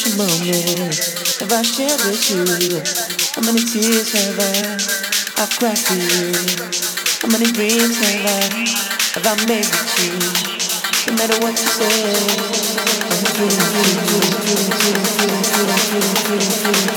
Special moments have I shared with you? How many tears have I I've cried for you? How many dreams have I have I made with you? No matter what I need so bad. Now that I've got it, uh,